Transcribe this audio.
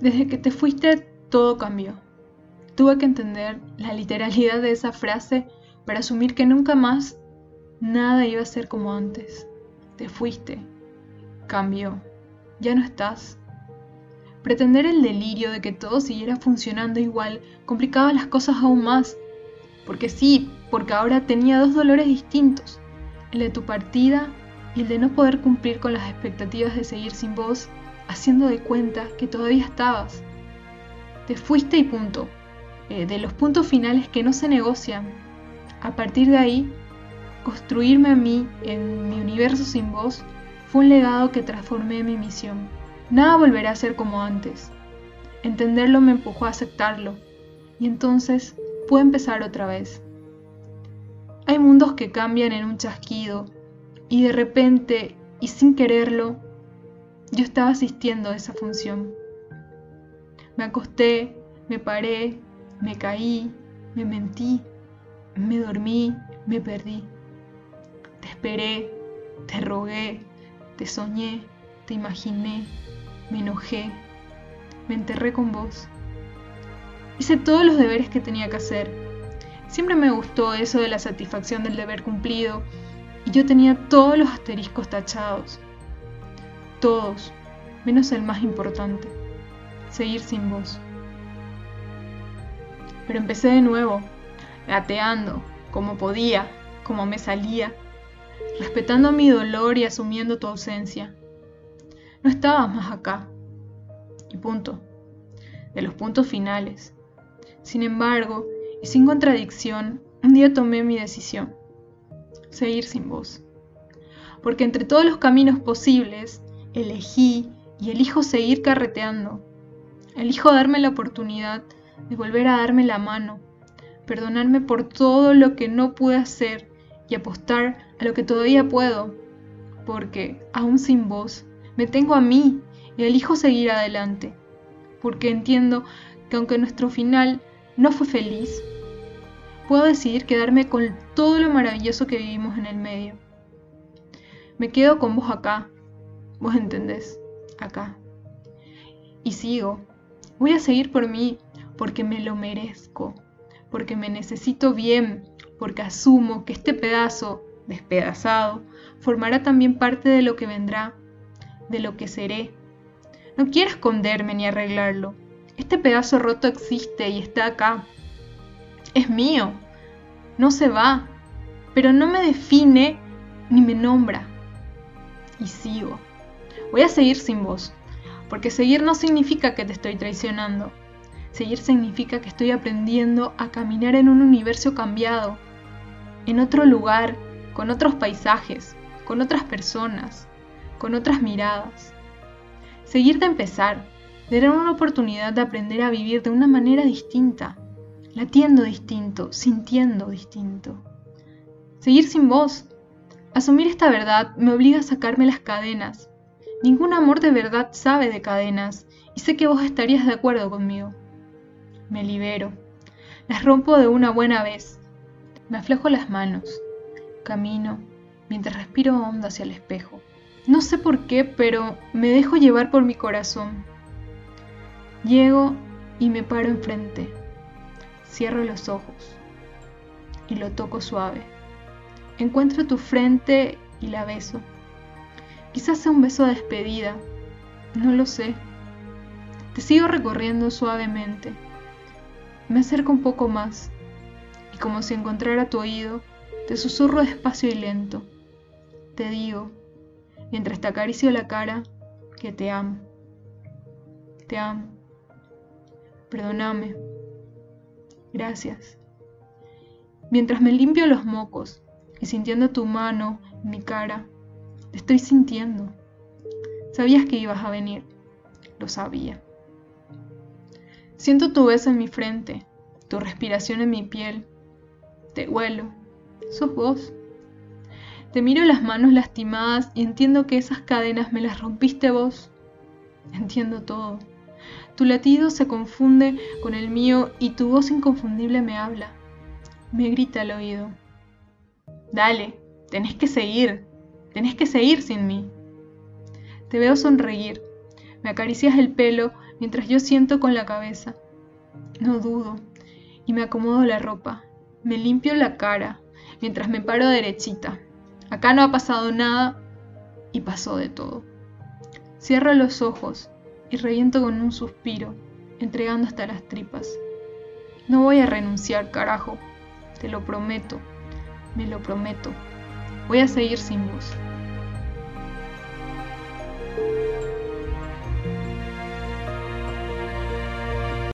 Desde que te fuiste, todo cambió. Tuve que entender la literalidad de esa frase para asumir que nunca más nada iba a ser como antes. Te fuiste, cambió, ya no estás. Pretender el delirio de que todo siguiera funcionando igual complicaba las cosas aún más. Porque sí, porque ahora tenía dos dolores distintos, el de tu partida y el de no poder cumplir con las expectativas de seguir sin vos, haciendo de cuenta que todavía estabas. Te fuiste y punto. Eh, de los puntos finales que no se negocian. A partir de ahí, construirme a mí en mi universo sin vos fue un legado que transformé mi misión. Nada volverá a ser como antes. Entenderlo me empujó a aceptarlo y entonces pude empezar otra vez. Hay mundos que cambian en un chasquido y de repente y sin quererlo, yo estaba asistiendo a esa función. Me acosté, me paré, me caí, me mentí, me dormí, me perdí. Te esperé, te rogué, te soñé, te imaginé, me enojé, me enterré con vos. Hice todos los deberes que tenía que hacer. Siempre me gustó eso de la satisfacción del deber cumplido y yo tenía todos los asteriscos tachados. Todos, menos el más importante, seguir sin vos. Pero empecé de nuevo, gateando, como podía, como me salía, respetando mi dolor y asumiendo tu ausencia. No estabas más acá. Y punto. De los puntos finales. Sin embargo, y sin contradicción, un día tomé mi decisión. Seguir sin vos. Porque entre todos los caminos posibles, elegí y elijo seguir carreteando. Elijo darme la oportunidad de volver a darme la mano, perdonarme por todo lo que no pude hacer y apostar a lo que todavía puedo. Porque, aún sin vos, me tengo a mí y elijo seguir adelante, porque entiendo que aunque nuestro final no fue feliz, puedo decidir quedarme con todo lo maravilloso que vivimos en el medio. Me quedo con vos acá, vos entendés, acá. Y sigo. Voy a seguir por mí, porque me lo merezco, porque me necesito bien, porque asumo que este pedazo, despedazado, formará también parte de lo que vendrá de lo que seré. No quiero esconderme ni arreglarlo. Este pedazo roto existe y está acá. Es mío. No se va, pero no me define ni me nombra. Y sigo. Voy a seguir sin vos, porque seguir no significa que te estoy traicionando. Seguir significa que estoy aprendiendo a caminar en un universo cambiado, en otro lugar, con otros paisajes, con otras personas, con otras miradas. Seguir de empezar, tener una oportunidad de aprender a vivir de una manera distinta, latiendo distinto, sintiendo distinto. Seguir sin vos. Asumir esta verdad me obliga a sacarme las cadenas. Ningún amor de verdad sabe de cadenas y sé que vos estarías de acuerdo conmigo. Me libero. Las rompo de una buena vez. Me aflejo las manos. Camino mientras respiro hondo hacia el espejo. No sé por qué, pero me dejo llevar por mi corazón. Llego y me paro enfrente. Cierro los ojos y lo toco suave. Encuentro tu frente y la beso. Quizás sea un beso de despedida, no lo sé. Te sigo recorriendo suavemente. Me acerco un poco más y como si encontrara tu oído, te susurro despacio y lento. Te digo, mientras te acaricio la cara, que te amo. Te amo. Perdóname. Gracias. Mientras me limpio los mocos y sintiendo tu mano en mi cara, te estoy sintiendo. Sabías que ibas a venir. Lo sabía. Siento tu beso en mi frente, tu respiración en mi piel. Te huelo. Sos vos. Te miro las manos lastimadas y entiendo que esas cadenas me las rompiste vos. Entiendo todo. Tu latido se confunde con el mío y tu voz inconfundible me habla. Me grita al oído. Dale, tenés que seguir. Tenés que seguir sin mí. Te veo sonreír. Me acaricias el pelo mientras yo siento con la cabeza. No dudo, y me acomodo la ropa. Me limpio la cara, mientras me paro derechita. Acá no ha pasado nada y pasó de todo. Cierro los ojos y reviento con un suspiro, entregando hasta las tripas. No voy a renunciar, carajo. Te lo prometo. Me lo prometo. Voy a seguir sin vos.